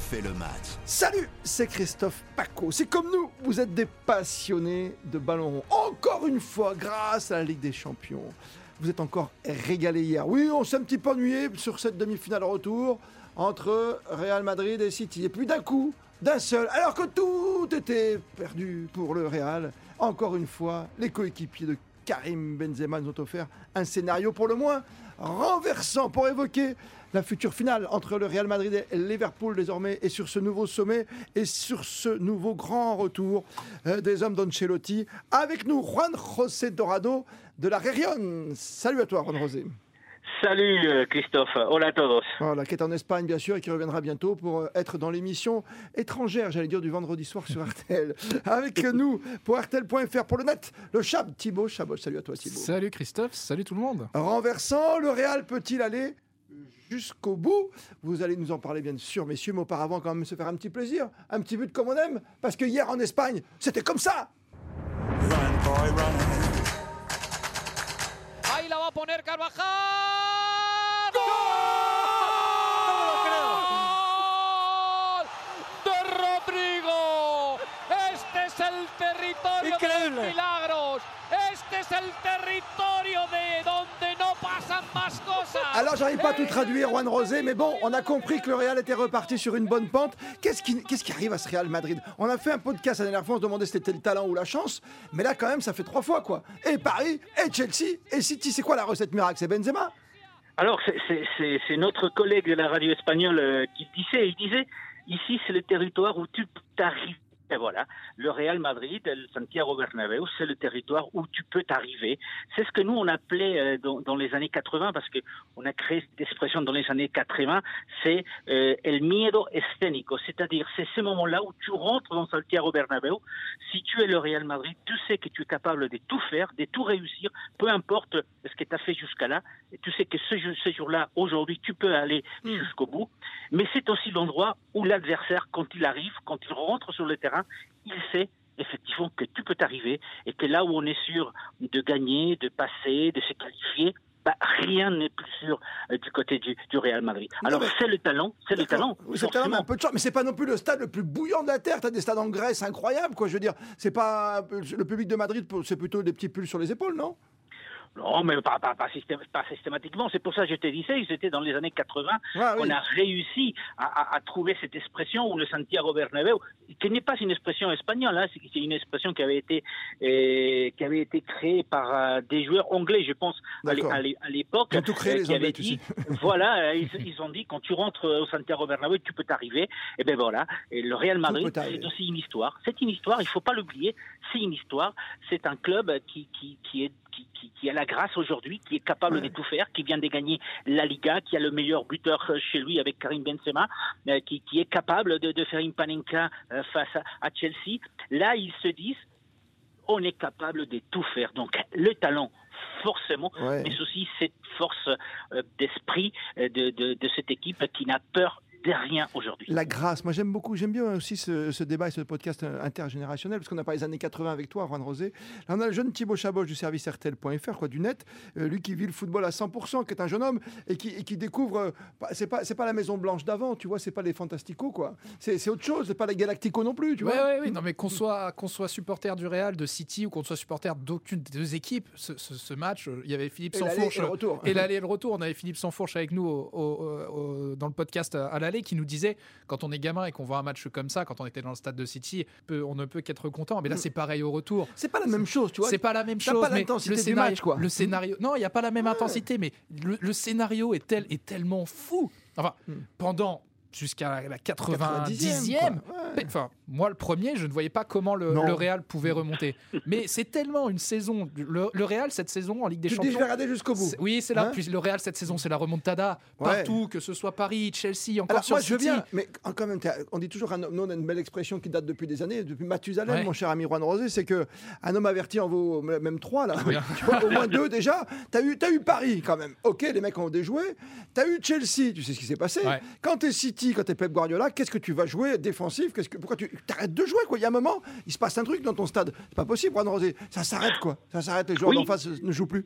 refait le match. Salut, c'est Christophe Paco. C'est comme nous, vous êtes des passionnés de ballon rond. Encore une fois, grâce à la Ligue des Champions. Vous êtes encore régalés hier. Oui, on s'est un petit peu ennuyé sur cette demi-finale retour entre Real Madrid et City. Et puis d'un coup, d'un seul, alors que tout était perdu pour le Real, encore une fois, les coéquipiers de Karim Benzema nous ont offert un scénario pour le moins renversant pour évoquer la future finale entre le Real Madrid et Liverpool désormais et sur ce nouveau sommet et sur ce nouveau grand retour euh, des hommes d'Ancelotti. Avec nous, Juan José Dorado de la Région. Salut à toi, Juan José. Salut euh, Christophe, hola a todos. Voilà, qui est en Espagne bien sûr et qui reviendra bientôt pour euh, être dans l'émission étrangère, j'allais dire du vendredi soir sur RTL. Avec nous pour RTL.fr pour le net, le Chab Thibaut. Chabot, salut à toi Thibaut. Salut Christophe, salut tout le monde. Renversant, le Real peut-il aller jusqu'au bout? Vous allez nous en parler bien sûr messieurs, mais auparavant quand même se faire un petit plaisir, un petit but comme on aime, parce que hier en Espagne, c'était comme ça Run, boy, run. Ahí la va a poner Carvajal. El territorio de los milagros. Este es el territorio de donde no pasan más cosas. Alors j'arrive pas à tout traduire Juan Rosé, mais bon, on a compris que le Real était reparti sur une bonne pente. Qu'est-ce qui, qu'est-ce qui arrive à ce Real Madrid? On a fait un podcast la dernière fois, on se demandait si c'était le talent ou la chance, mais là quand même ça fait trois fois quoi. Et Paris, et Chelsea, et City, c'est quoi la recette miracle? C'est Benzema? Alors, c'est- c'est- c'est c'est notre collègue de la radio espagnole euh, qui disait, il disait, ici c'est le territoire où tu t'arrives. Et voilà, le Real Madrid, le Santiago Bernabéu, c'est le territoire où tu peux t'arriver. C'est ce que nous on appelait euh, dans, dans les années 80, parce que on a créé cette expression dans les années 80, c'est euh, el miedo escénico, c'est-à-dire c'est ce moment-là où tu rentres dans Santiago Bernabéu. Si tu es le Real Madrid, tu sais que tu es capable de tout faire, de tout réussir, peu importe ce que tu as fait jusqu'à là. Et tu sais que ce, jour- ce jour-là, aujourd'hui, tu peux aller jusqu'au bout. Mais c'est aussi l'endroit où l'adversaire, quand il arrive, quand il rentre sur le terrain, il sait effectivement que tu peux t'arriver et que là où on est sûr de gagner, de passer, de se qualifier, bah, rien n'est plus sûr euh, du côté du, du Real Madrid. Non, Alors mais- c'est le talent, c'est le talent. C'est le talent, mais un peu de chance. Mais c'est pas non plus le stade le plus bouillant de la terre. T'as des stades en Grèce incroyables, quoi. Je veux dire, c'est pas le public de Madrid, c'est plutôt des petits pulls sur les épaules, non? Non, mais pas, pas, pas, systém- pas systématiquement. C'est pour ça que je te disais, c'était dans les années 80 Ah, oui. qu'on a réussi à, à- à trouver cette expression où le Santiago Bernabéu, qui n'est pas une expression espagnole, hein, c'est une expression qui avait été euh, qui avait été créée par euh, des joueurs anglais, je pense, à l'époque, Ils tout créé, euh, les qui Anglais, avait tu dit, voilà, ils, ils ont dit quand tu rentres au Santiago Bernabéu, tu peux t'arriver. Et ben voilà, et le Real Madrid, c'est aussi une histoire. C'est une histoire, il faut pas l'oublier. C'est une histoire. C'est un club qui qui, qui est qui, qui, qui a la grâce aujourd'hui, qui est capable de tout faire, qui vient de gagner la Liga, qui a le meilleur buteur euh, chez lui avec Karim Benzema, euh, qui, qui est capable de, de faire une panenka euh, face à, à Chelsea. Là, ils se disent, on est capable de tout faire. Donc, le talent, forcément, Ouais. mais aussi cette force d'esprit de, de, de cette équipe qui n'a peur rien aujourd'hui. La grâce. Moi, j'aime beaucoup, j'aime bien aussi ce, ce débat et ce podcast intergénérationnel, parce qu'on a parlé des années 80 avec toi, Juan Rosé. Là, on a le jeune Thibaut Chaboch du service RTL.fr, quoi, du net, euh, lui qui vit le football à 100%, qui est un jeune homme et qui, et qui découvre. euh, c'est pas, c'est pas la Maison Blanche d'avant, tu vois, c'est pas les Fantasticos, quoi. C'est, c'est autre chose, c'est pas les Galacticos non plus, tu Ouais, vois. ouais, oui, non, mais qu'on soit, qu'on soit supporter du Real, de City ou qu'on soit supporter d'aucune des deux équipes, ce, ce- ce match, euh, il y avait Philippe Sansfourche. et le retour. Et l'aller et le retour, on avait Philippe Sansfourche avec nous au- au- au- dans le podcast à qui nous disait quand on est gamin et qu'on voit un match comme ça, quand on était dans le stade de City, on ne peut qu'être content. Mais là, c'est pareil au retour. C'est pas la même chose, tu vois. C'est pas la même chose. pas mais le du scénario, match, quoi. Le scénario, non, il n'y a pas la même intensité, mais le, le scénario est tel est tellement fou. Enfin, Hmm. pendant jusqu'à la 90e. 90e, quoi. Ouais. Enfin, moi, le premier, je ne voyais pas comment le, Real pouvait remonter. Mais c'est tellement une saison. Le, le Real cette saison en Ligue des Tu dis, je Champions. vais regarder jusqu'au bout. Oui, c'est là. Hein Puis le Real cette saison, c'est la remontada Ouais. partout, que ce soit Paris, Chelsea, encore Alors sur moi je bien, mais quand même, on dit toujours un on a une belle expression qui date depuis des années, depuis Mathusalem, Ouais. mon cher ami Juan Rosé, c'est que un homme averti en vaut même trois là, Oui. tu vois, au moins deux déjà. T'as eu, t'as eu Paris quand même. Ok, les mecs ont déjoué. T'as eu Chelsea, tu sais ce qui s'est passé. Ouais. Quand t'es City, quand t'es Pep Guardiola, qu'est-ce que tu vas jouer défensif Qu'est-ce que, pourquoi tu t'arrêtes de jouer quoi Il y a un moment, il se passe un truc dans ton stade. C'est pas possible, Juan Rosé. Ça s'arrête quoi. Ça s'arrête. Les joueurs Oui. d'en face ne jouent plus.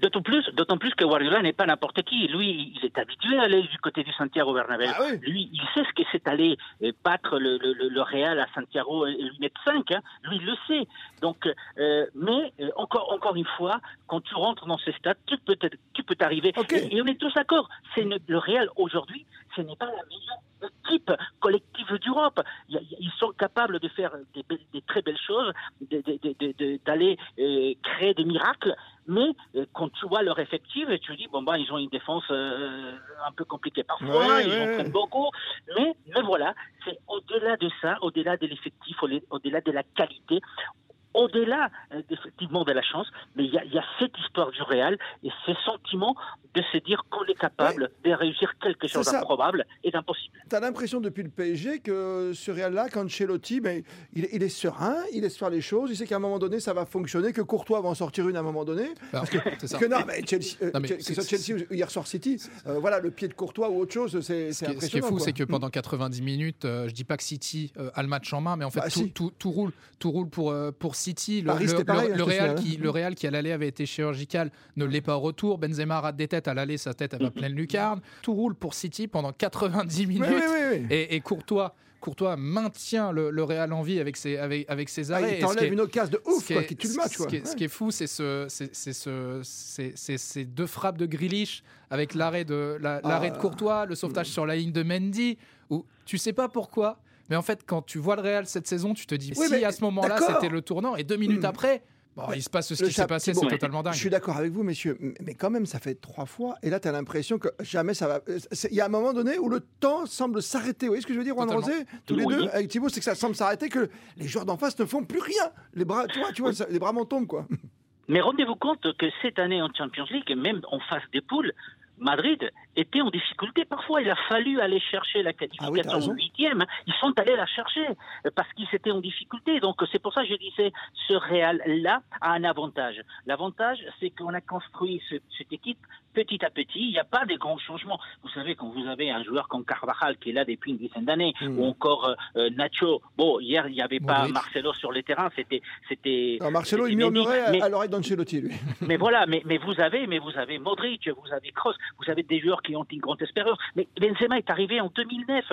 D'autant plus, d'autant plus que Guardiola n'est pas n'importe qui. Lui, il est habitué à aller du côté du Santiago Bernabéu. Ah oui. Lui, il sait ce que c'est aller euh, battre le, le, le, le Real à Santiago et lui mettre 5. Hein. Lui, il le sait. Donc, euh, mais euh, encore, encore une fois, quand tu rentres dans ces stades, tu peux, tu peux t'arriver. Et, et on est tous d'accord. C'est le Real aujourd'hui, ce n'est pas la meilleure équipe collective d'Europe. Ils sont capables de faire des, belles- des très belles choses, de- de- de- de- de- d'aller euh, créer des miracles. Mais euh, quand tu vois leur effectif, tu dis bon bah ils ont une défense euh, un peu compliquée parfois, Ouais, ils ouais, en ouais. prennent beaucoup, mais mais voilà, c'est au-delà de ça, au-delà de l'effectif, au- au-delà de la qualité, au-delà euh, effectivement de la chance, mais il y a, il y a cette histoire du Real et ce sentiment de se dire qu'on est capable de réussir quelque chose d'improbable et d'impossible. T'as l'impression depuis le PSG que ce Real-là, qu'Ancelotti, ben, il, il est serein, il laisse faire les choses, il sait qu'à un moment donné ça va fonctionner, que Courtois va en sortir une à un moment donné. C'est ça. Que non, mais Chelsea, euh, Non, mais que c'est- ce soit Chelsea ou hier soir City, euh, voilà, le pied de Courtois ou autre chose, c'est Ce est, ce qui est impressionnant. fou, c'est que pendant 90 minutes, euh, je dis pas que City euh, a le match en main, mais en fait Bah, tout, si. tout- tout roule, tout roule pour euh, pour City. Le, Paris, le- pareil, le- hein, le Real qui le Real qui à l'aller avait été chirurgical ne l'est pas au retour. Benzema rate des têtes à l'aller, sa tête elle va pleine lucarne. Tout roule pour City pendant 90 minutes. Oui, oui, oui, oui. Et, et Courtois, Courtois maintient le, le Real en vie avec ses avec avec ses Ah, arrêts. Et ce qui t'enlève est- une occasion de ouf quoi, est- qui tue le match. ce qui est- ce qui est fou, c'est ce, ces deux frappes de Grealish avec l'arrêt de la- de Ah. Courtois, le sauvetage sur la ligne de Mendy, où tu sais pas pourquoi, mais en fait quand tu vois le Real cette saison, tu te dis Oui, si mais à ce moment-là c'était le tournant et deux minutes Hmm. après, bon, il se passe ce qui s'est passé, c'est totalement dingue. Je suis d'accord avec vous, messieurs, mais- quand même, ça fait trois fois, et là, tu as l'impression que jamais ça va. euh, c'est- Il y a un moment donné où le temps semble s'arrêter. Vous voyez ce que je veux dire, Juan. Rosé Tous les Oui. deux, avec Thibaut, c'est que ça semble s'arrêter, que les joueurs d'en face ne font plus rien. Les bras, tu vois, tu vois ça- les bras m'en tombent, quoi. Mais rendez-vous compte que cette année en Champions League, même en phase des poules, Madrid était en difficulté. Parfois, il a fallu aller chercher la Ah oui, qualification raison. au huitième. Ils sont allés la chercher euh, parce qu'ils étaient en difficulté. Donc, c'est pour ça que je disais, ce Real-là a un avantage. L'avantage, c'est qu'on a construit ce- cette équipe petit à petit. Il n'y a pas de grands changements. Vous savez, quand vous avez un joueur comme Carvajal qui est là depuis une dizaine d'années, Mm. ou encore euh, Nacho. Bon, hier, il n'y avait pas. Marcelo sur les terrains. C'était, c'était. Alors, Marcelo, il murmurait à- Mais- à l'oreille d'Ancelotti, lui. mais voilà, mais, mais vous avez, mais vous avez Modric, vous avez Kroos, vous avez des joueurs qui ont une grande espérance. Mais Benzema est arrivé en 2009,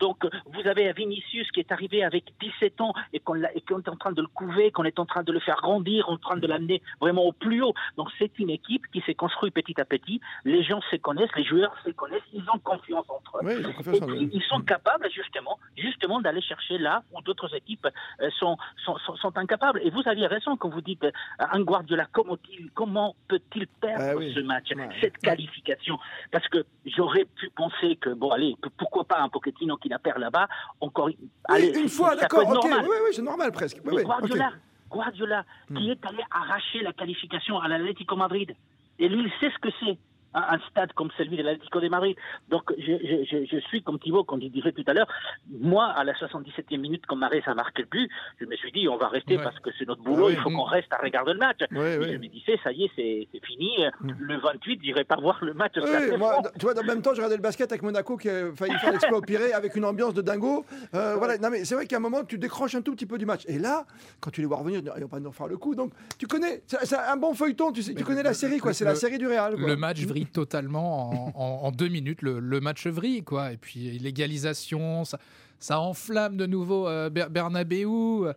donc vous avez Vinicius qui est arrivé avec 17 ans et qu'on est en train de le couver, qu'on est en train de le faire grandir, en train de l'amener vraiment au plus haut. Donc c'est une équipe qui s'est construite petit à petit. Les gens se connaissent, les joueurs se connaissent, ils ont confiance entre eux. Oui, ils ont confiance Et puis, ils sont capables justement, justement d'aller chercher là où d'autres équipes euh, sont, sont, sont, sont incapables. Et vous aviez raison quand vous dites euh, un Guardiola, comment, il- comment peut-il perdre Ah oui. ce match, Ouais. cette qualification? Parce que j'aurais pu penser que, bon, allez, que pourquoi pas un Pochettino qui la perd là-bas, encore allez, une fois, d'accord, être ok. normal. Oui, oui, c'est normal presque. Oui, Mais oui, Guardiola. Guardiola Hmm. qui est allé arracher la qualification à l'Atlético Madrid. Et lui, il sait ce que c'est. Un un stade comme celui de l'Atlético de Madrid. Donc, je, je, je, je suis comme Thibaut, comme il disait tout à l'heure. Moi, à la 77e minute, quand Marès a marqué le but, je me suis dit, on va rester Ouais. parce que c'est notre boulot, Ah oui. il faut qu'on reste à regarder le match. Oui, Et oui. Je me disais, ça y est, c'est fini. Le 28, j'irai pas voir le match. moi, tu vois, en même temps, j'ai regardé le basket avec Monaco qui a failli faire l'exploit au Pirée avec une ambiance de dingo. Euh, voilà, non, mais c'est vrai qu'à un moment, tu décroches un tout petit peu du match. Et là, quand tu les vois revenir, ils vont pas nous refaire le coup. Donc, tu connais, c'est un bon feuilleton, tu, sais, tu connais la série, quoi. C'est la série du Real. Quoi. Le match vrille totalement en, en- en deux minutes. Le, le match vrille, quoi. Et puis l'égalisation, ça, ça enflamme de nouveau euh, Ber- Bernabeu.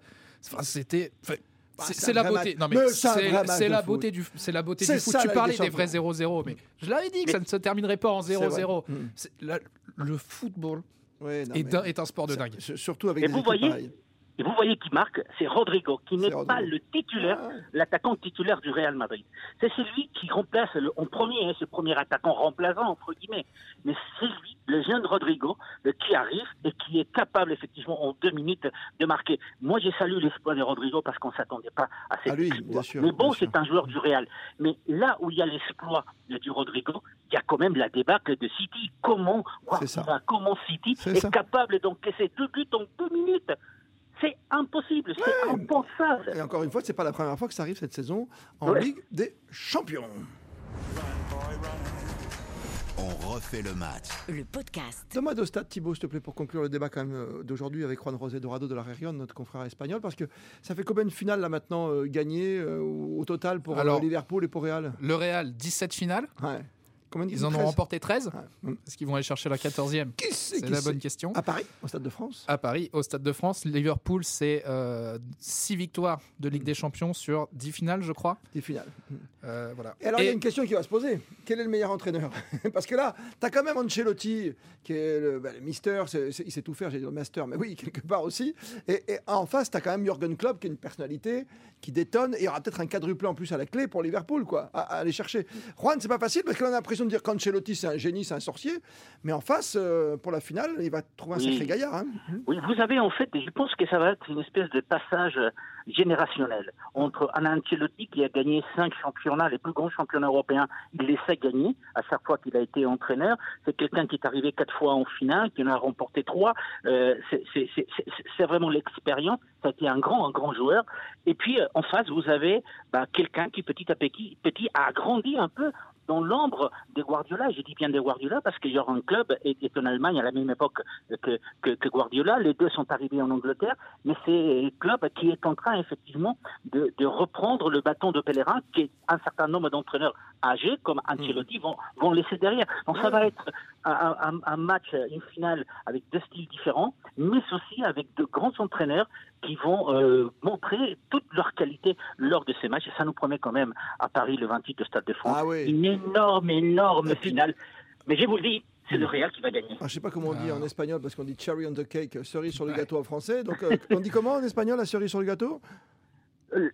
Enfin, c'était. Bah, c'est la beauté. Non mais c'est la beauté du c'est la beauté C'est du foot. ça, Tu la parlais des des vrais 0-0, mais je l'avais dit que ça ne se terminerait pas en C'est vrai. 0-0. Mm. Le football non, est, mais un, est un sport de dingue. Surtout avec Et des vous équipes voyez, pareilles. Et vous voyez qui marque, c'est Rodrigo, qui n'est pas le titulaire, Ah, l'attaquant titulaire du Real Madrid. C'est celui qui remplace le, en premier, hein, ce premier attaquant remplaçant, entre guillemets. Mais c'est lui, le jeune Rodrigo, euh, qui arrive et qui est capable, effectivement, en deux minutes, de marquer. Moi, j'ai salué l'exploit de Rodrigo parce qu'on ne s'attendait pas à cet Ah, lui, bien sûr, Mais bon, c'est un joueur du Real. Mais là où il y a l'exploit euh, du Rodrigo, il y a quand même la débâcle de City. Comment. Guardiola, comment City est ça. capable d'encaisser deux buts en deux minutes? Impossible, c'est impensable. Et encore une fois, c'est pas la première fois que ça arrive cette saison en Ouais. Ligue des Champions. Run, boy, run. On refait le match. Le podcast. Thomas de Stade, Thibaut, s'il te plaît, pour conclure le débat quand même euh, d'aujourd'hui avec Juan José Dorado de la Région, notre confrère espagnol, parce que ça fait combien de finales là maintenant euh, gagnées euh, au total pour euh, Alors- Liverpool et pour Real? Le Real, 17 finales. Ouais. Combien Ils en ont 13? remporté 13. Ouais. Est-ce qu'ils vont aller chercher la 14e Qui c'est la bonne question. À Paris, au Stade de France À Paris, au Stade de France, Liverpool, c'est 6 victoires de Ligue des Champions sur 10 finales, je crois. Des finales. Euh, voilà. Et alors, il y a une question qui va se poser. Quel est le meilleur entraîneur Parce que là, tu as quand même Ancelotti, qui est le, bah, le mister, il sait tout faire, j'ai dit le master, mais oui, quelque part aussi. Et, et en face, tu as quand même Jürgen Klopp, qui est une personnalité qui détonne. Et il y aura peut-être un quadruplé en plus à la clé pour Liverpool, quoi, à, à aller chercher. Juan, c'est pas facile, parce qu'on a l'impression dire qu'Ancelotti, c'est un génie, c'est un sorcier. Mais en face, euh, pour la finale, il va trouver un Oui. sacré gaillard. hein. Oui, vous avez en fait, je pense que ça va être une espèce de passage euh, générationnel entre un Ancelotti qui a gagné cinq championnats, les plus grands championnats européens, il les sait gagner à chaque fois qu'il a été entraîneur. C'est quelqu'un qui est arrivé quatre fois en finale, qui en a remporté trois. Euh, c'est- vraiment l'expérience. Ça a été un grand, un grand joueur. Et puis en face, vous avez bah, quelqu'un qui petit à petit, petit a grandi un peu dans l'ombre de Guardiola. Je dis bien de Guardiola parce que Joran Club est, est en Allemagne à la même époque que, que, que Guardiola. Les deux sont arrivés en Angleterre, mais c'est Club qui est en train effectivement de, de reprendre le bâton de pèlerin qu'un certain nombre d'entraîneurs âgés comme Ancelotti vont, vont laisser derrière. Donc ça va être un, un- un match, une finale avec deux styles différents, mais aussi avec de grands entraîneurs qui vont euh, montrer toute leur qualité lors de ces matchs. Et ça nous promet quand même à Paris le 28 au Stade de France Ah oui. une énorme, énorme puis- finale. Mais je vous le dis, c'est le Real qui va gagner. Ah, je sais pas comment on dit Ah. en espagnol, parce qu'on dit cherry on the cake, cerise sur le Ouais. gâteau en français. Donc, euh, on dit comment en espagnol, la cerise sur le gâteau?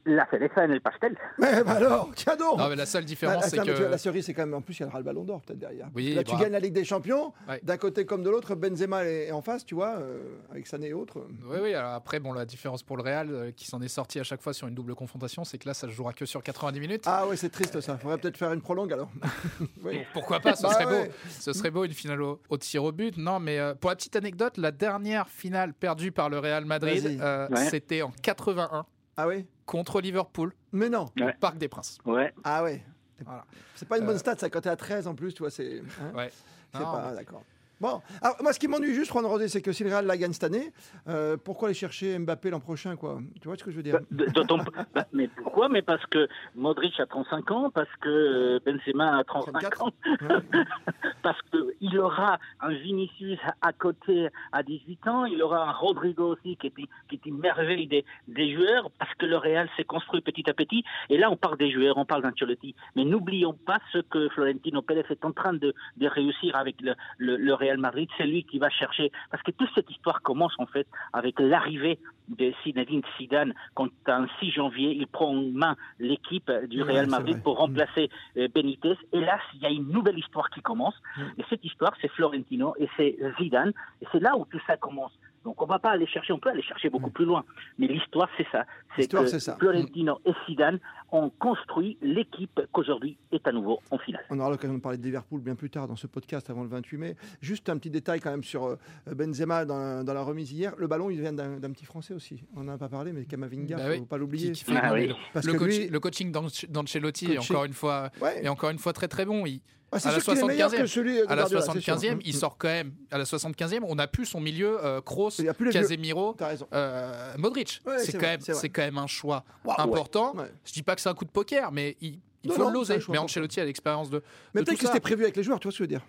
La cereza en el pastel. Mais bah alors, tiens donc Non, mais la seule Bah, différence, c'est mais tu vois, La que. cerise, c'est quand même. En plus, il y aura le ballon d'or peut-être derrière. Oui, Là, tu bah. gagnes la Ligue des Champions, Ouais. d'un côté comme de l'autre, Benzema est en face, tu vois, euh, avec Sané et autres. Oui, oui, alors après, bon, la différence pour le Real, euh, qui s'en est sorti à chaque fois sur une double confrontation, c'est que là, ça se jouera que sur 90 minutes. Ah ouais, c'est triste ça. Faudrait peut-être faire une prolongue alors. oui. Pourquoi pas Ce Bah serait ouais. beau. Ce serait beau une finale au, au tir au but. Non, mais euh, pour la petite anecdote, la dernière finale perdue par le Real Madrid, euh, Ouais. c'était en 81 Ah oui contre Liverpool, Mais non. au Ouais. Parc des Princes. Ouais. Ah ouais. Voilà. C'est pas une bonne Euh. stat ça quand t'es à 13 en plus, tu vois, c'est. hein, Ouais. c'est pas. D'accord. Bon, alors, moi ce qui m'ennuie juste, Juan Rosé, c'est que si le Real la gagne cette année, euh, pourquoi aller chercher Mbappé l'an prochain, quoi? Tu vois ce que je veux dire? D'autant bah, mais pourquoi? Mais parce que Modric a 35 ans, parce que euh, Benzema a 35 34. ans, Ouais. parce qu'il aura un Vinicius à côté à 18 ans, il aura un Rodrigo aussi qui est, qui est une merveille des, des joueurs, parce que le Real s'est construit petit à petit. Et là, on parle des joueurs, on parle d'Ancelotti. Mais n'oublions pas ce que Florentino Pérez est en train de, de réussir avec le, le, le Real Madrid. C'est lui qui va chercher. Parce que toute cette histoire commence en fait avec l'arrivée de Zinedine Zidane quand un 6 janvier, il prend en main l'équipe du Real Madrid pour remplacer euh, Benitez. Et là, il y a une nouvelle histoire qui commence. Mm. Et cette histoire, c'est Florentino et c'est Zidane. Et c'est là où tout ça commence. Donc on va pas aller chercher, on peut aller chercher beaucoup plus loin. Mais l'histoire, c'est ça. C'est que c'est ça. Florentino et Zidane ont construit l'équipe qu'aujourd'hui est à nouveau en finale. On aura l'occasion de parler de Liverpool bien plus tard dans ce podcast avant le 28 mai. Juste un petit détail quand même sur euh, Benzema dans, dans la remise hier. Le ballon, il vient d'un d'un petit Français aussi. On n'en a pas parlé, mais Kamavinga, Bah faut oui. pas l'oublier. qui fait- Ah oui. le, Parce le que coach- lui- le coaching d'Anc- d'Ancelotti Coaching. encore une fois Ouais. est encore une fois très très bon. Il- Ah, à la sûr qu'il est meilleur 75e. que celui de à la Guardiola, c'est sûr. 75e, il Mm. sort quand même. À la 75e, on n'a plus son milieu euh, Kroos, a. Casemiro, euh, Modric. Ouais, c'est quand même quand un choix important. ouais. Je dis pas que c'est un coup de poker, mais il, il Non, faut l'oser. Mais. Ancelotti a l'expérience de, Mais peut-être que c'était prévu avec les joueurs, tu vois ce que je veux dire.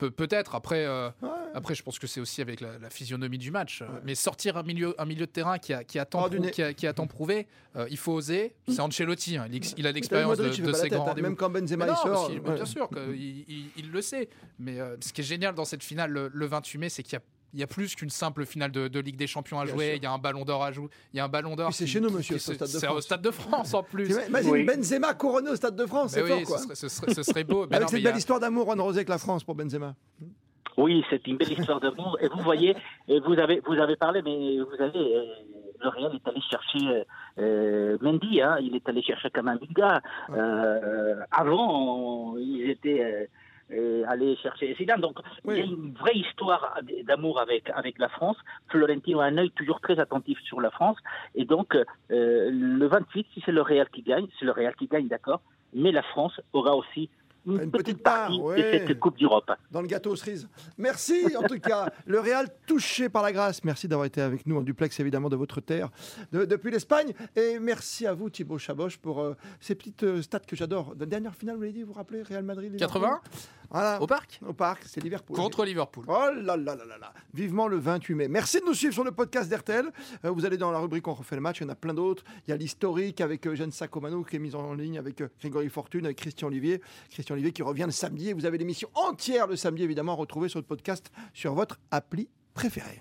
Pe- Peut-être. Après, euh, Ouais. après, je pense que c'est aussi avec la, la physionomie du match. Mais sortir un milieu, un milieu de terrain qui a, qui a tant, prou- qui a, qui a tant prouvé, euh, il faut oser. C'est Ancelotti. hein. Il, a l'expérience de, tête, grands. Même quand Benzema non, sort. bien sûr il le sait. Mais euh, ce qui est génial dans cette finale le, le 28 mai, c'est qu'il y a il y a plus qu'une simple finale de, de Ligue des Champions à Bien jouer. Il y a un ballon d'or à jouer. Il y a un ballon d'or. C'est chez nous, monsieur, qui c'est au Stade de C'est au France. Stade de France en plus. Imagine Oui. Benzema couronné au Stade de France, c'est fort oui, quoi. ce serait, ce serait- ce serait beau. Mais Avec non, cette a- belle histoire d'amour, Juan Rosé avec la France pour Benzema. Oui, c'est une belle histoire d'amour. Et vous voyez, et vous avez, vous avez parlé, mais vous avez, euh, le Real est allé chercher euh, euh, Mendy, hein, il est allé chercher Kamavinga. Euh, avant, ils étaient euh, allés chercher Zidane. Donc, Oui. il y a une vraie histoire d'amour avec, avec la France. Florentino a un œil toujours très attentif sur la France. Et donc, euh, le 28, si c'est le Real qui gagne, c'est le Real qui gagne, d'accord. Mais la France aura aussi une, Une petite, petite part, partie ouais. de cette Coupe d'Europe. dans le gâteau aux cerises. Merci en tout cas. Le Real touché par la grâce. Merci d'avoir été avec nous en duplex évidemment de votre terre de- depuis l'Espagne. Et merci à vous Thibaut Chaboche pour euh, ces petites euh, stats que j'adore. La dernière finale, vous l'avez dit, vous vous rappelez Real Madrid Liverpool 80 Voilà. au parc Au parc, c'est Liverpool. contre Liverpool. Oh là là là là là. Vivement le 28 mai. Merci de nous suivre sur le podcast d'RTL. Euh, vous allez dans la rubrique On refait le match. Il y en a plein d'autres. Il y a l'historique avec euh, Jeanne Sacomano qui est mise en ligne avec euh, Grégory Fortune, avec Christian Olivier. Christian Olivier qui revient le samedi. Et vous avez l'émission entière le samedi, évidemment, retrouvée sur le podcast sur votre appli préférée.